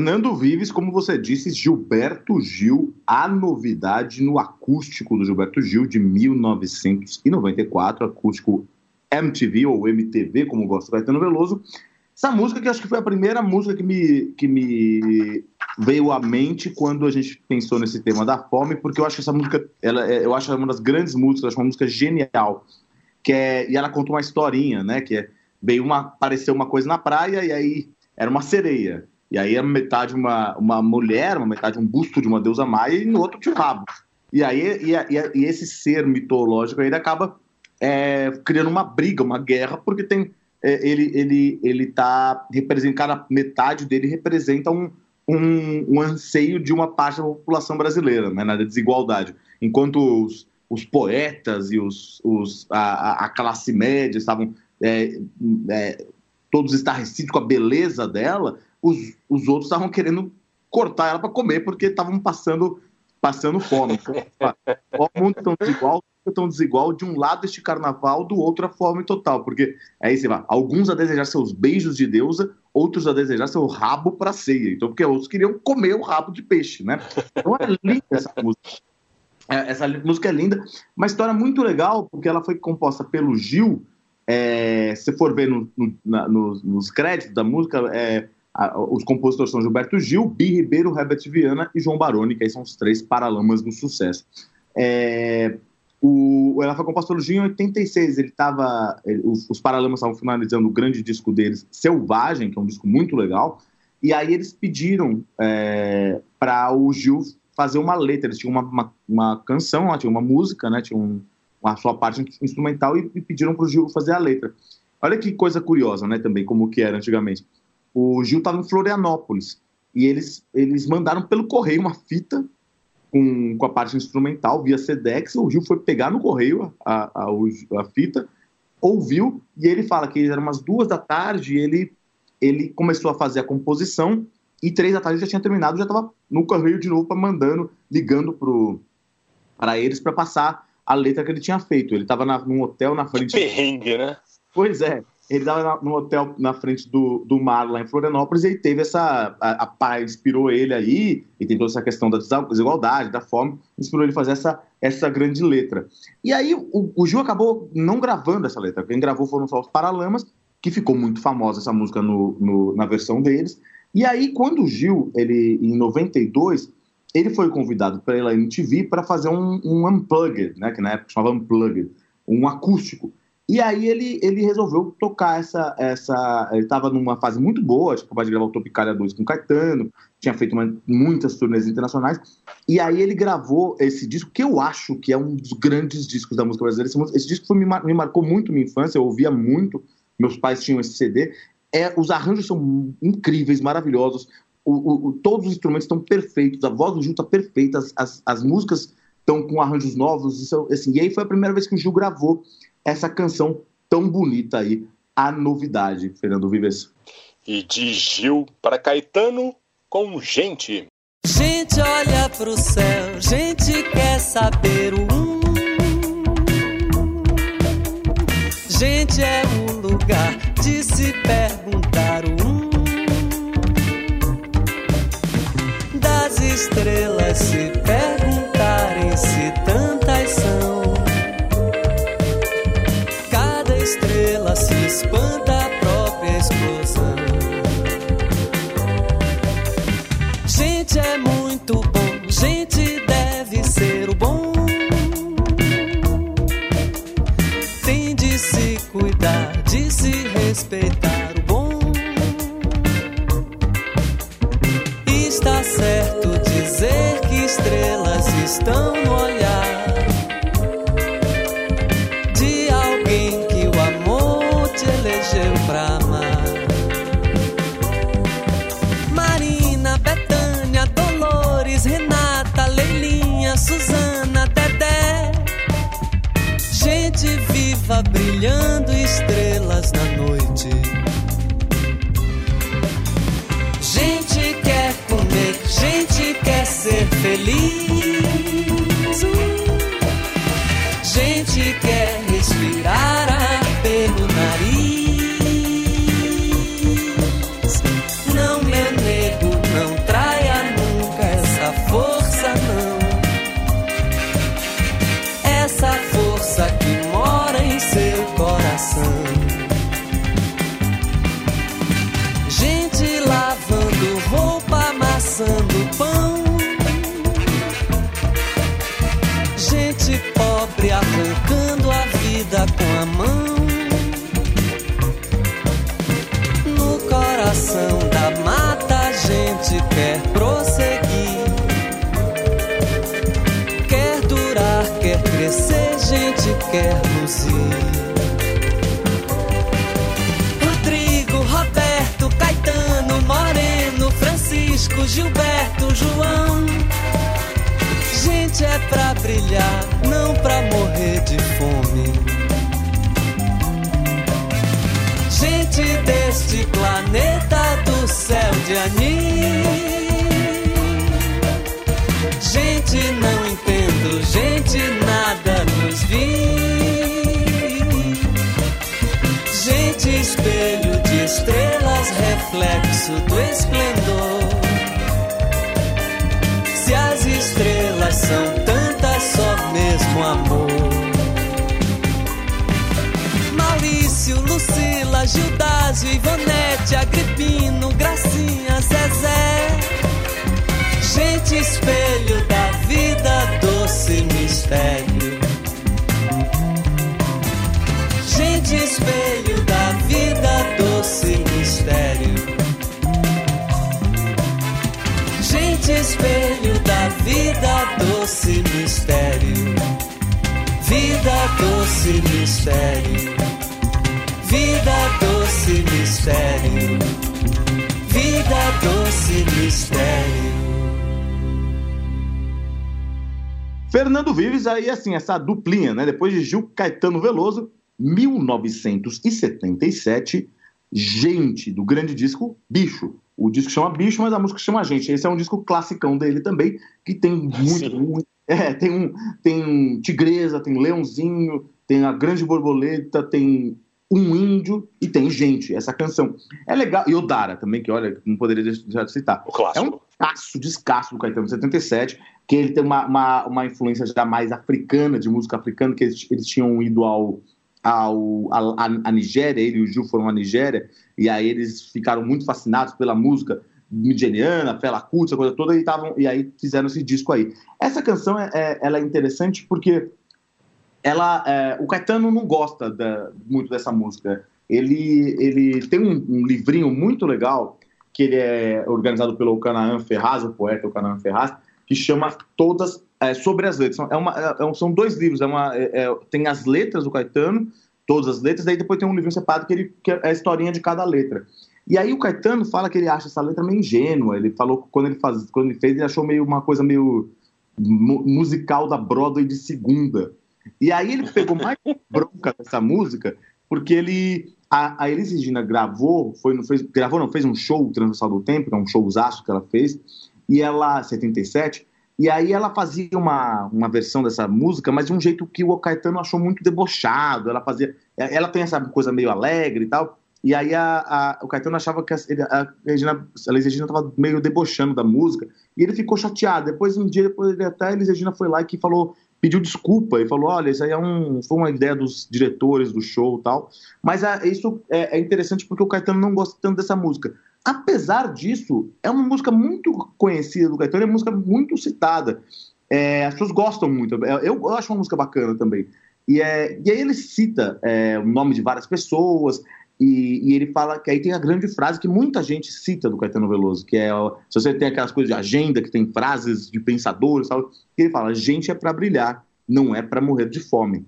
Speaker 2: Fernando Vives, como você disse, Gilberto Gil, a novidade no acústico do Gilberto Gil de 1994, acústico MTV ou MTV, como gosta o Caetano Veloso. Essa música que acho que foi a primeira música que me, que me veio à mente quando a gente pensou nesse tema da fome, porque eu acho que essa música, ela, é- eu acho uma das grandes músicas, eu acho uma música genial, que é, e ela conta uma historinha, né, que é, veio uma, apareceu uma coisa na praia e aí era uma sereia, e aí a metade uma, uma mulher, uma metade um busto de uma deusa maia e no outro tinha um rabo. E aí e, e e esse ser mitológico ele acaba é, criando uma briga, uma guerra, porque tem é, ele ele ele tá representando metade dele representa um, um, um anseio de uma parte da população brasileira, né, na desigualdade. Enquanto os, os poetas e os, os a, a- a classe média estavam é, é, todos estarrecidos com a beleza dela, os, os outros estavam querendo cortar ela para comer porque estavam passando passando fome. O mundo tão desigual, tão desigual de um lado este carnaval, do outro a fome total, porque aí você vai, alguns a desejar seus beijos de deusa, outros a desejar seu rabo para ceia. Então, porque outros queriam comer o rabo de peixe, né? Então é linda essa música. É, Essa música é linda, uma história muito legal, porque ela foi composta pelo Gil. É, se for ver no- no- na- nos, nos créditos da música, é, a- os compositores são Gilberto Gil, Bi Ribeiro, Herbert Viana e João Baroni, que aí são os três paralamas do sucesso. É, o, ela foi composta pelo Gil em 86. Ele tava, ele- os, os Paralamas estavam finalizando o grande disco deles, Selvagem, que é um disco muito legal. E aí eles pediram para o Gil fazer uma letra. Eles tinham uma, uma, uma canção, lá, tinha uma música, né? Tinha um, uma sua parte instrumental e, e pediram para o Gil fazer a letra. Olha que coisa curiosa, né? Também como que era antigamente. O Gil estava em Florianópolis e eles eles mandaram pelo correio uma fita com, com a parte instrumental via Sedex. O Gil foi pegar no correio a, a, a, fita, ouviu e ele fala que eram umas duas da tarde. E ele ele começou a fazer a composição e três da tarde já tinha terminado, já estava no correio de novo, mandando, ligando para eles para passar a letra que ele tinha feito. Ele estava num hotel na frente.
Speaker 1: Perrengue, né?
Speaker 2: Pois é. Ele estava no hotel na frente do, do mar, lá em Florianópolis, e ele teve essa. A, a pai inspirou ele aí, e tem toda essa questão da desigualdade, da fome, inspirou ele a fazer essa, essa grande letra. E aí o, o Gil acabou não gravando essa letra. Quem gravou foram só os Paralamas, que ficou muito famosa essa música no, no, na versão deles. E aí, quando o Gil, ele, em 92, ele foi convidado pela MTV para fazer um, um unplugged, né, que na época chamava unplugged, um acústico. E aí ele, ele resolveu tocar essa. essa ele estava numa fase muito boa, acho que acabou de gravar o Topicália 2 com Caetano, tinha feito uma, muitas turnês internacionais. E aí ele gravou esse disco, que eu acho que é um dos grandes discos da música brasileira. Esse, esse disco foi, me, me marcou muito minha infância, eu ouvia muito, meus pais tinham esse CD. É, os arranjos são incríveis, maravilhosos. O, o, todos os instrumentos estão perfeitos, a voz do Gil está perfeita, as, as, as músicas estão com arranjos novos. Isso, assim, e aí foi a primeira vez que o Gil gravou essa canção tão bonita aí, a novidade, Fernando Vives.
Speaker 1: E de Gil para Caetano com gente.
Speaker 8: Gente olha pro céu, gente quer saber o um. Gente é o lugar de se perguntar o um. Das estrelas se perguntarem se tantas são. Estrela se espanta a própria explosão. Gente é muito bom, gente deve ser o bom. Tem de se cuidar, de se respeitar o bom. Está certo dizer que estrelas estão no olhar. Brilhando estrelas na noite. Gente quer comer, gente Gilberto, João. Gente é pra brilhar, não pra morrer de fome. Gente deste planeta do céu de anil. Gente não entendo, gente nada nos vi. Gente espelho de estrelas, reflexo do esplendor. Se as estrelas são tantas, só mesmo amor. Maurício, Lucila, Gildásio, Ivonete, Agripino, Gracinha, Zezé. Gente espelho da vida, doce mistério. Gente espelho da vida, doce mistério. Gente espelho da vida, doce mistério. Vida, doce mistério. Vida, doce mistério. Vida, doce mistério.
Speaker 2: Fernando Vives, aí assim, essa duplinha, né? Depois de Gil Caetano Veloso, 1977, Gente, do grande disco Bicho. O disco chama Bicho, mas a música chama Gente. Esse é um disco classicão dele também, que tem muito, muito é, tem um, tem um Tigresa, tem Leãozinho, tem a Grande Borboleta, tem um índio e tem gente. Essa canção é legal. E Odara também, que olha, não poderia deixar de citar.
Speaker 1: O clássico.
Speaker 2: É um caço, descasso do Caetano 77, que ele tem uma, uma, uma influência já mais africana, de música africana, que eles, eles tinham ido ao, ao, a, a Nigéria, ele e o Gil foram à Nigéria, e aí eles ficaram muito fascinados pela música midianiana, Kuti, essa coisa toda, e, tavam, e aí fizeram esse disco aí. Essa canção é, é ela é interessante porque ela, é, o Caetano não gosta da, muito dessa música. Ele, ele tem um, um, livrinho muito legal que ele é organizado pelo Canaã Ferraz, o poeta o Canaã Ferraz, que chama Todas é, sobre as letras. É uma, é, são dois livros. É uma, é, é, tem as letras do Caetano, todas as letras, daí depois tem um livro separado que, ele, que é a historinha de cada letra. E aí o Caetano fala que ele acha essa letra meio ingênua. Ele falou que quando ele, faz, quando ele fez, ele achou meio uma coisa meio musical da Broadway de segunda. E aí ele pegou mais bronca dessa música, porque ele. A, a Elis Regina gravou, foi, não fez, gravou, não, fez um show Transversal do Tempo, que é um showzaço que ela fez, e ela, 77, e aí ela fazia uma, uma versão dessa música, mas de um jeito que o Caetano achou muito debochado. Ela fazia. Ela tem essa coisa meio alegre e tal. E aí a, a, o Caetano achava que a, a Regina, a Elis Regina estava meio debochando da música, e ele ficou chateado. Depois, um dia depois, ele, até a Elis Regina foi lá e que falou pediu desculpa e falou: olha, isso aí é um, foi uma ideia dos diretores do show e tal. Mas é, isso é, é, interessante porque o Caetano não gosta tanto dessa música. Apesar disso, é uma música muito conhecida do Caetano, é uma música muito citada. É, as pessoas gostam muito. Eu, eu, acho uma música bacana também. E, é, e aí ele cita é, o nome de várias pessoas, e, e, ele fala que aí tem a grande frase que muita gente cita do Caetano Veloso, que é se você tem aquelas coisas de agenda, que tem frases de pensadores, sabe? ele fala: gente é para brilhar, não é para morrer de fome.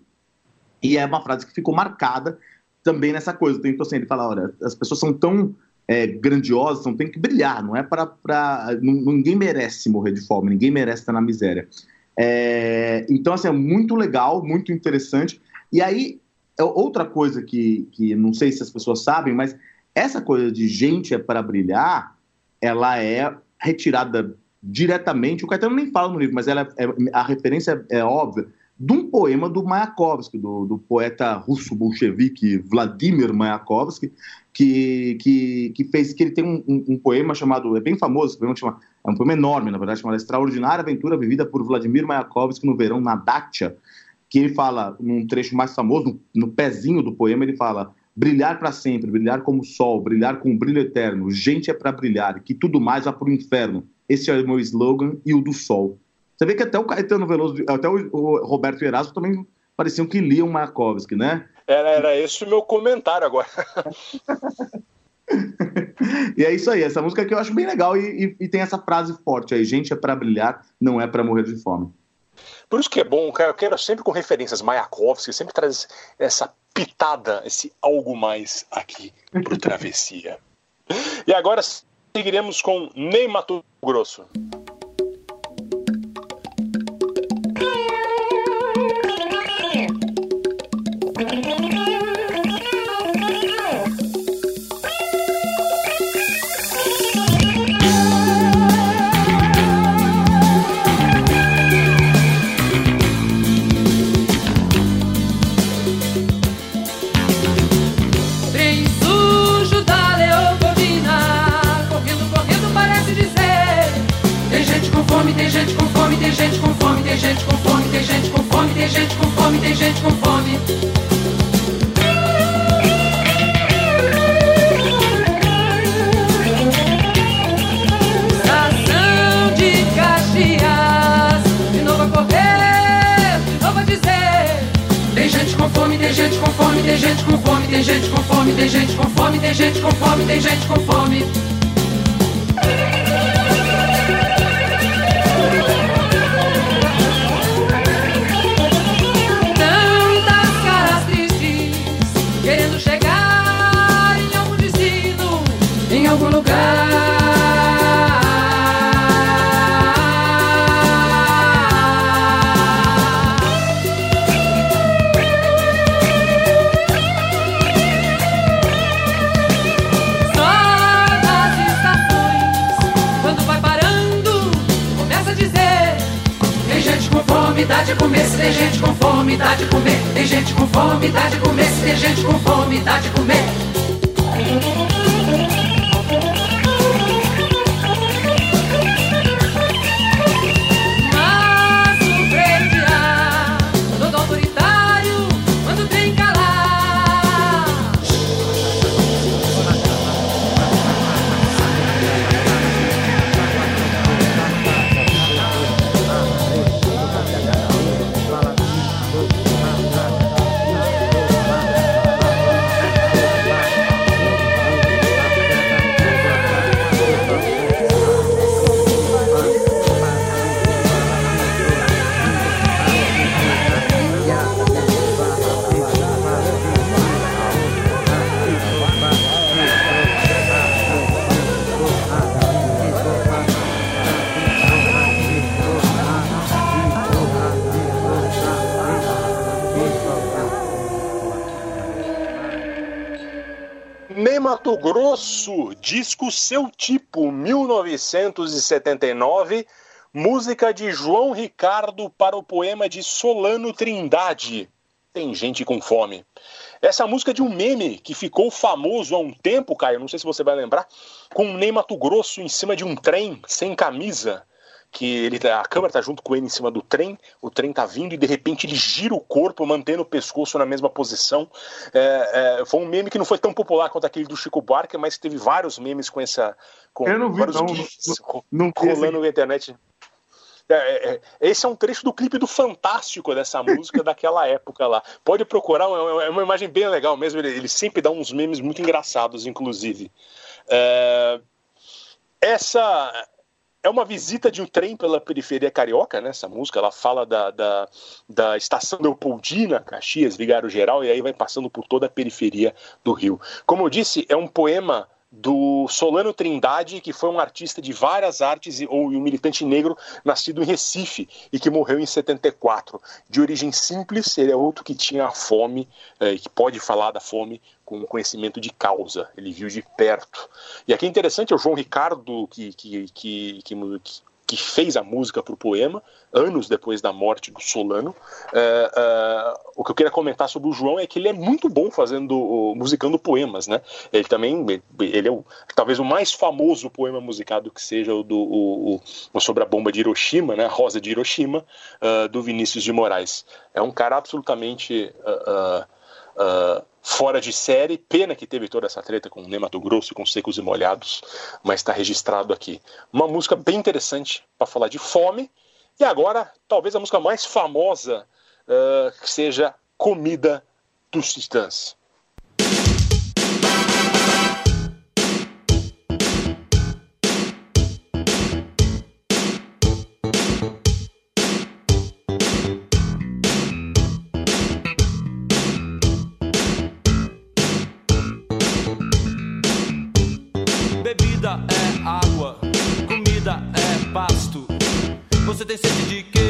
Speaker 2: E é uma frase que ficou marcada também nessa coisa. Então, assim, ele fala: olha, as pessoas são tão é, grandiosas, então tem que brilhar, não é para. Ninguém merece morrer de fome, ninguém merece estar na miséria. É, então, assim, é muito legal, muito interessante. E aí, outra coisa que, que não sei se as pessoas sabem, mas essa coisa de gente é para brilhar, ela é retirada diretamente. O Caetano nem fala no livro, mas ela é, a referência é óbvia de um poema do Mayakovsky, do, do poeta russo bolchevique Vladimir Mayakovsky, que, que, que fez que ele tem um, um, um poema chamado é bem famoso, poema chama, é um poema enorme na verdade, chamado Extraordinária Aventura Vivida por Vladimir Mayakovsky no Verão na Dacia, que ele fala, num trecho mais famoso, no, pezinho do poema, ele fala: brilhar para sempre, brilhar como o sol, brilhar com um brilho eterno, gente é para brilhar, que tudo mais vá para o inferno. Esse é o meu slogan e o do sol. Você vê que até o Caetano Veloso, até o, Roberto Erasmo também pareciam que liam Mayakovsky, né?
Speaker 1: Era, era esse o meu comentário agora.
Speaker 2: e é isso aí, essa música que eu acho bem legal e, e, e tem essa frase forte aí: gente é para brilhar, não é para morrer de fome.
Speaker 1: Por isso que é bom, eu quero sempre com referências Mayakovsky, sempre traz essa pitada, esse algo mais aqui pro Travessia. e agora seguiremos com Ney Mato Grosso.
Speaker 8: tem gente com fome, tem gente com fome, tem gente com fome, tem gente com fome, tem gente com fome. Estação de Caxias, de novo a correr, novo a dizer. Tem gente com fome,
Speaker 9: tem gente com fome, tem gente com fome, tem gente com fome, tem gente com fome, tem gente com fome, tem gente com fome. Tem gente com fome. tem gente com fome,
Speaker 8: dá de comer. Tem gente com fome, dá de comer. Se tem gente
Speaker 1: com fome, dá de comer. Mato Grosso, disco Seu Tipo, 1979, música de João Ricardo para o poema de Solano Trindade. Tem gente com fome. Essa música é de um meme que ficou famoso há um tempo, Caio, não sei se você vai lembrar, com o Ney Mato Grosso em cima de um trem, sem camisa, que ele tá- a câmera tá junto com ele em cima do trem, o trem tá vindo e de repente ele gira o corpo, mantendo o pescoço na mesma posição. É, é, foi um meme que não foi tão popular quanto aquele do Chico Buarque, mas teve vários memes com essa. Com
Speaker 2: Eu não vi,
Speaker 1: vários
Speaker 2: não,
Speaker 1: GIFs
Speaker 2: não esse
Speaker 1: rolando na internet. É, é, é, esse é um trecho do clipe do Fantástico dessa música daquela época lá. Pode procurar, é uma, é uma imagem bem legal mesmo. Ele, ele sempre dá uns memes muito engraçados, inclusive. Essa é uma visita de um trem pela periferia carioca, né? Essa música, ela fala da, da, da estação Leopoldina, Caxias, Vigário Geral, e aí vai passando por toda a periferia do Rio. Como eu disse, é um poema do Solano Trindade, que foi um artista de várias artes e, ou um militante negro nascido em Recife e que morreu em 74. De origem simples, ele é outro que tinha a fome, eh, que pode falar da fome com conhecimento de causa, ele viu de perto. E aqui é interessante é o João Ricardo, que, que, que, que, que fez a música para o poema, anos depois da morte do Solano. É, é, o que eu queria comentar sobre o João é que ele é muito bom fazendo, musicando poemas, né? Ele também, ele é o, talvez o mais famoso poema musicado que seja o do o, o- sobre a bomba de Hiroshima, né? A Rosa de Hiroshima, ah, do Vinícius de Moraes. É um cara absolutamente fora de série. Pena que teve toda essa treta com o Ney Mato Grosso e com Secos e Molhados, mas está registrado aqui. Uma música bem interessante para falar de fome. E agora, talvez a música mais famosa ah, que seja Comida dos Titãs.
Speaker 4: Você tem sede de quê?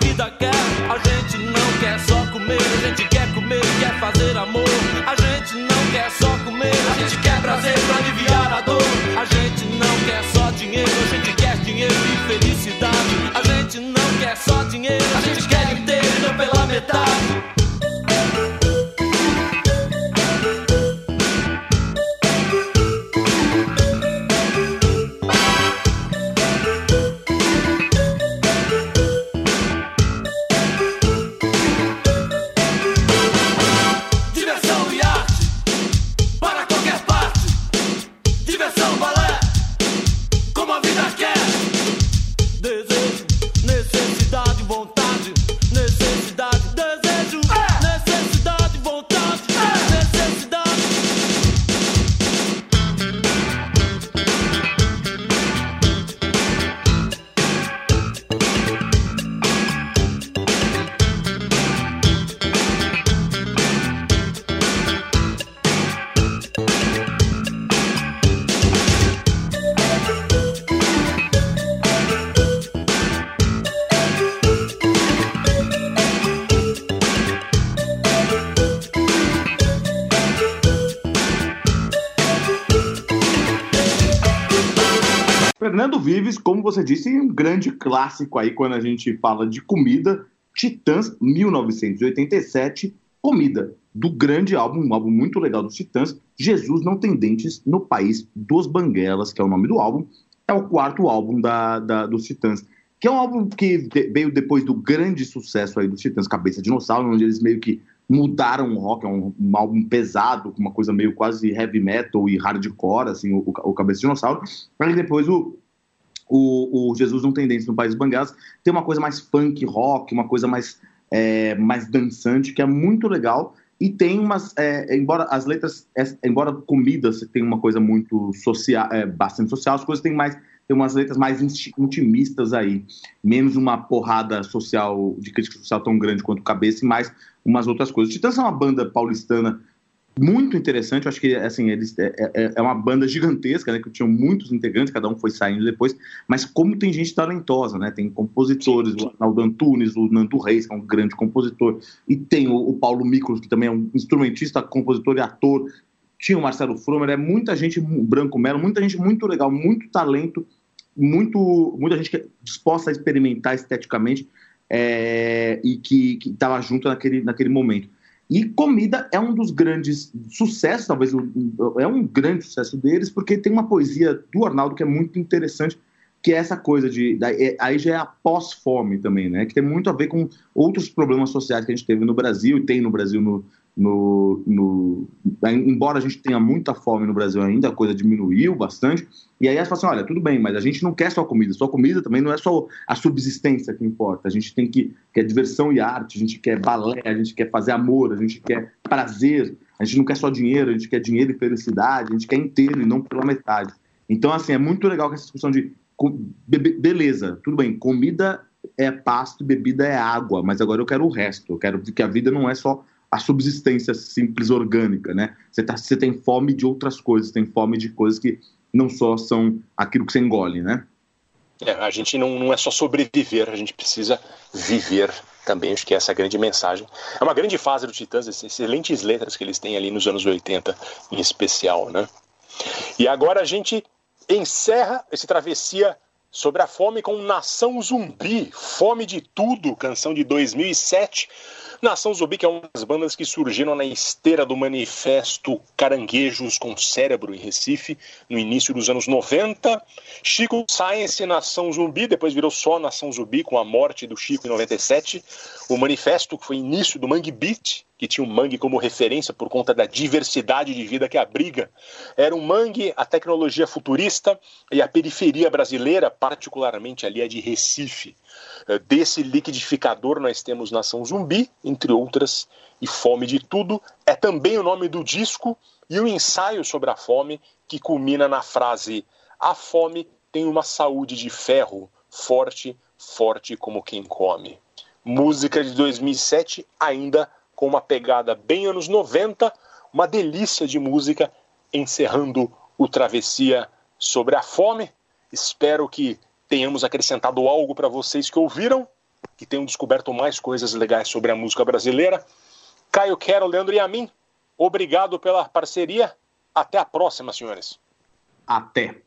Speaker 4: Vida quer. A gente não quer só comer, a gente quer comer, quer fazer amor. A gente não quer só comer, a gente quer prazer pra aliviar a dor. A gente não quer só dinheiro, a gente quer dinheiro e felicidade. A gente não quer só dinheiro, a gente quer inteiro pela metade.
Speaker 10: Você
Speaker 2: disse, um grande clássico aí quando a gente fala de comida. Titãs, 1987, Comida, do grande álbum, um álbum muito legal dos Titãs, Jesus Não Tem Dentes no País dos Banguelas, que é o nome do álbum. É o quarto álbum da, da- dos Titãs, que é um álbum que veio depois do grande sucesso aí dos Titãs Cabeça Dinossauro, onde eles meio que mudaram o rock, é um, um álbum pesado, com uma coisa meio quase heavy metal e hardcore, assim, o, o Cabeça Dinossauro. Aí depois o, o, o Jesus Não Tem Dentes no País Banguelas tem uma coisa mais funk rock, uma coisa mais, é, mais dançante, que é muito legal. E tem umas, é, embora as letras, é, embora comida você tem uma coisa muito social, é, bastante social, as coisas têm mais, tem umas letras mais inti- intimistas aí, menos uma porrada social, de crítica social tão grande quanto Cabeça e mais umas outras coisas. Titãs é uma banda paulistana muito interessante, eu acho que assim, eles, é, é- é uma banda gigantesca, né, que tinham muitos integrantes, cada um foi saindo depois, mas como tem gente talentosa, né, tem compositores, o Arnaldo Antunes, o Nando Reis, que é um grande compositor, e tem o, o Paulo Miklos, que também é um instrumentista, compositor e ator, tinha o Marcelo Fromer, é muita gente, Branco Melo, muita gente muito legal, muito talento, muito, muita gente que é disposta a experimentar esteticamente é, e que estava junto naquele, naquele momento. E Comida é um dos grandes sucessos, talvez é um grande sucesso deles, porque tem uma poesia do Arnaldo que é muito interessante, que é essa coisa de. é- Aí já é a pós-fome também, né? Que tem muito a ver com outros problemas sociais que a gente teve no Brasil e tem no Brasil no. No, no- embora a gente tenha muita fome no Brasil ainda, a coisa diminuiu bastante. E aí elas falam assim: olha, tudo bem, mas a gente não quer só comida, só comida também não é só a subsistência que importa. A gente tem que quer diversão e arte, a gente quer balé, a gente quer fazer amor, a gente quer prazer, a gente não quer só dinheiro, a gente quer dinheiro e felicidade, a gente quer inteiro e não pela metade. Então, assim, é muito legal que essa discussão de beleza, tudo bem, comida é pasto e bebida é água, mas agora eu quero o resto, eu quero que a vida não é só a subsistência simples orgânica, né? Você, tá, você tem fome de outras coisas, tem fome de coisas que não só são aquilo que você engole, né?
Speaker 1: É, a gente não, não é só sobreviver, a gente precisa viver também. Acho que essa é a grande mensagem. É uma grande fase do Titãs, excelentes letras que eles têm ali nos anos 80, em especial, né? E agora a gente encerra esse travessia sobre a fome com Nação Zumbi, Fome de Tudo, canção de 2007. Nação Zumbi, que é uma das bandas que surgiram na esteira do manifesto Caranguejos com Cérebro em Recife, no início dos anos 90. Chico Science, Nação Zumbi, depois virou só Nação Zumbi com a morte do Chico em 97. O manifesto, que foi início do Mangue Beat, que tinha o mangue como referência por conta da diversidade de vida que abriga. Era um mangue, a tecnologia futurista e a periferia brasileira, particularmente ali a de Recife. Eh, Desse liquidificador nós temos Nação Zumbi, entre outras, e Fome de Tudo. É também o nome do disco e o ensaio sobre a fome, que culmina na frase: A fome tem uma saúde de ferro, forte, forte como quem come. Música de 2007, ainda com uma pegada bem anos 90, uma delícia de música, encerrando o Travessia sobre a fome. Espero que tenhamos acrescentado algo para vocês que ouviram, que tenham descoberto mais coisas legais sobre a música brasileira. Caio Quero, Leandro e a mim, obrigado pela parceria. Até a próxima, senhores.
Speaker 2: Até.